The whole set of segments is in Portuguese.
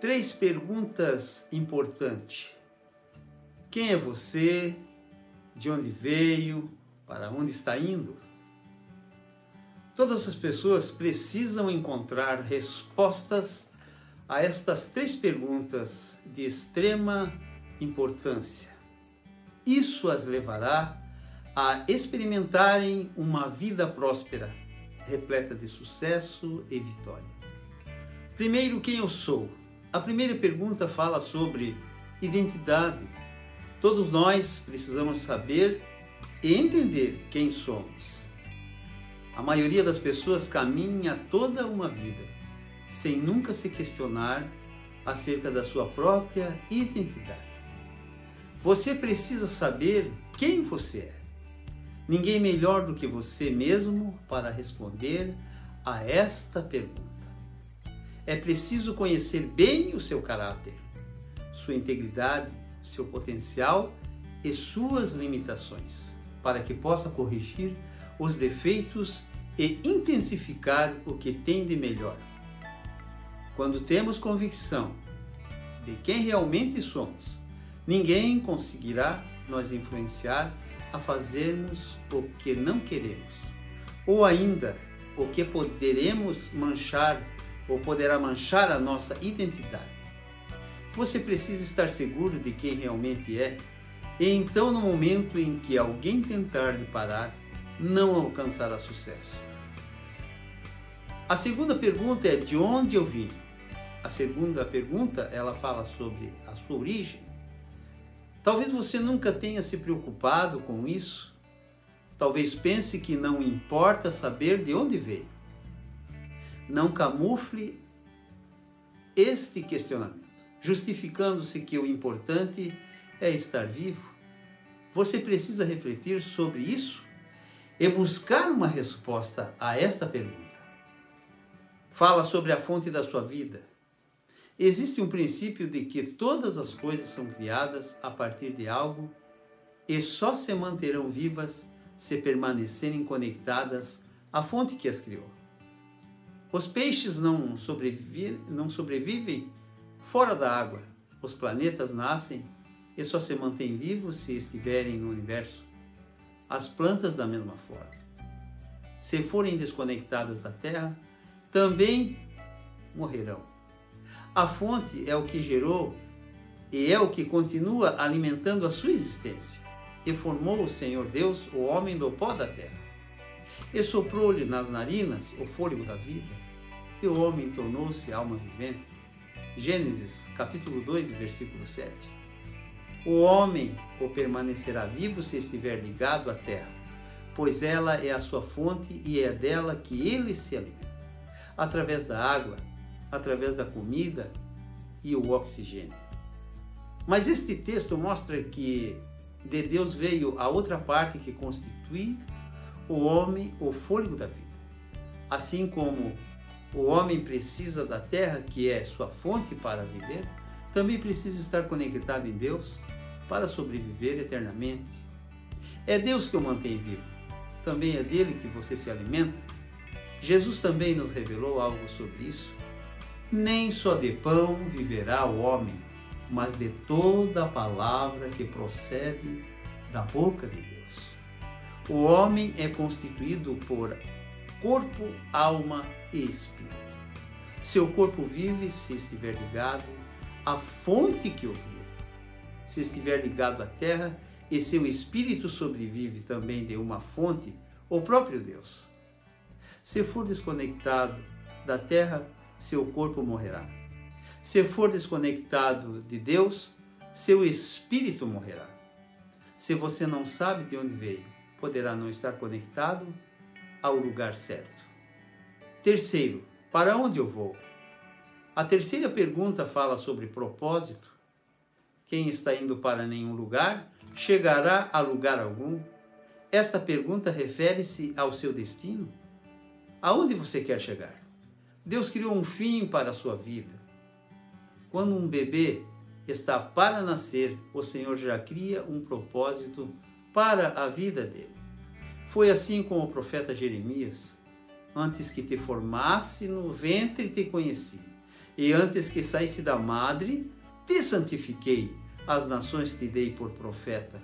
Três perguntas importantes. Quem é você? De onde veio? Para onde está indo? Todas as pessoas precisam encontrar respostas a estas três perguntas de extrema importância. Isso as levará a experimentarem uma vida próspera, repleta de sucesso e vitória. Primeiro, quem eu sou? A primeira pergunta fala sobre identidade. Todos nós precisamos saber e entender quem somos. A maioria das pessoas caminha toda uma vida sem nunca se questionar acerca da sua própria identidade. Você precisa saber quem você é. Ninguém melhor do que você mesmo para responder a esta pergunta. É preciso conhecer bem o seu caráter, sua integridade, seu potencial e suas limitações, para que possa corrigir os defeitos e intensificar o que tem de melhor. Quando temos convicção de quem realmente somos, Ninguém conseguirá nos influenciar a fazermos o que não queremos, ou ainda o que poderemos manchar ou poderá manchar a nossa identidade. Você precisa estar seguro de quem realmente é, e então, no momento em que alguém tentar lhe parar, não alcançará sucesso. A segunda pergunta é de onde eu vim. A segunda pergunta, ela fala sobre a sua origem. Talvez você nunca tenha se preocupado com isso. Talvez pense que não importa saber de onde veio. Não camufle este questionamento, justificando-se que o importante é estar vivo. Você precisa refletir sobre isso e buscar uma resposta a esta pergunta. Fala sobre a fonte da sua vida. Existe um princípio de que todas as coisas são criadas a partir de algo e só se manterão vivas se permanecerem conectadas à fonte que as criou. Os peixes não, não sobrevivem fora da água. Os planetas nascem e só se mantêm vivos se estiverem no universo. As plantas, da mesma forma. Se forem desconectadas da Terra, também morrerão. A fonte é o que gerou e é o que continua alimentando a sua existência. E formou o Senhor Deus o homem do pó da terra. E soprou-lhe nas narinas o fôlego da vida, e o homem tornou-se alma vivente. Gênesis capítulo 2, versículo 7. O homem o permanecerá vivo se estiver ligado à terra, pois ela é a sua fonte e é dela que ele se alimenta. Através da água, através da comida e o oxigênio. Mas este texto mostra que de Deus veio a outra parte que constitui o homem, o fôlego da vida. Assim como o homem precisa da terra, que é sua fonte para viver, também precisa estar conectado em Deus para sobreviver eternamente. É Deus que o mantém vivo. Também é dele que você se alimenta. Jesus também nos revelou algo sobre isso nem só de pão viverá o homem, mas de toda a palavra que procede da boca de Deus. O homem é constituído por corpo, alma e espírito. Seu corpo vive se estiver ligado à fonte que o criou. Se estiver ligado à terra, e seu espírito sobrevive também de uma fonte, o próprio Deus. Se for desconectado da terra, seu corpo morrerá. Se for desconectado de Deus, seu espírito morrerá. Se você não sabe de onde veio, poderá não estar conectado ao lugar certo. Terceiro, para onde eu vou? A terceira pergunta fala sobre propósito. Quem está indo para nenhum lugar chegará a lugar algum? Esta pergunta refere-se ao seu destino. Aonde você quer chegar? Deus criou um fim para a sua vida. Quando um bebê está para nascer, o Senhor já cria um propósito para a vida dele. Foi assim com o profeta Jeremias. Antes que te formasse no ventre te conheci, E antes que saísse da madre, te santifiquei, as nações te dei por profeta.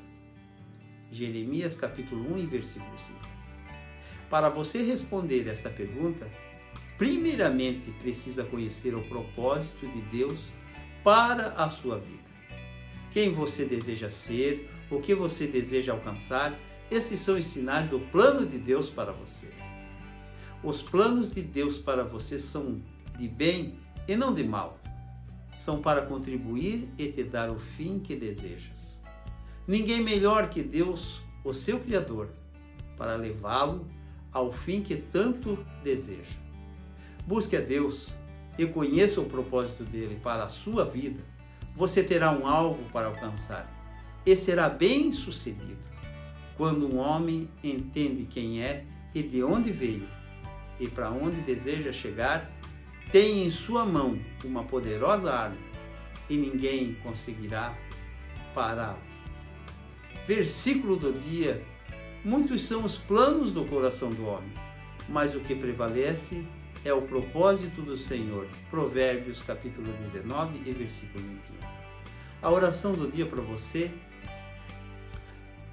Jeremias capítulo 1 versículo 5. Para você responder esta pergunta, primeiramente precisa conhecer o propósito de Deus para a sua vida. Quem você deseja ser, o que você deseja alcançar, estes são os sinais do plano de Deus para você. Os planos de Deus para você são de bem e não de mal. São para contribuir e te dar o fim que desejas. Ninguém melhor que Deus, o seu Criador, para levá-lo ao fim que tanto deseja. Busque a Deus e conheça o propósito dele para a sua vida. Você terá um alvo para alcançar e será bem sucedido quando um homem entende quem é e de onde veio e para onde deseja chegar tem em sua mão uma poderosa arma e ninguém conseguirá pará-lo. Versículo do dia: Muitos são os planos do coração do homem, mas o que prevalece é o propósito do Senhor. Provérbios capítulo 19 e versículo 21. A oração do dia para você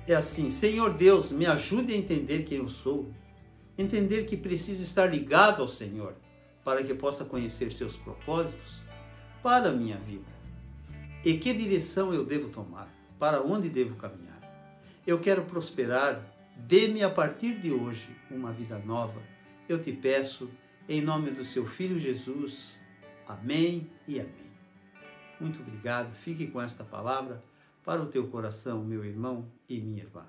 é assim: Senhor Deus, me ajude a entender quem eu sou, entender que preciso estar ligado ao Senhor para que possa conhecer seus propósitos para a minha vida. E que direção eu devo tomar? Para onde devo caminhar? Eu quero prosperar, dê-me a partir de hoje uma vida nova. Eu te peço, em nome do seu Filho Jesus. Amém e amém. Muito obrigado. Fique com esta palavra para o teu coração, meu irmão e minha irmã.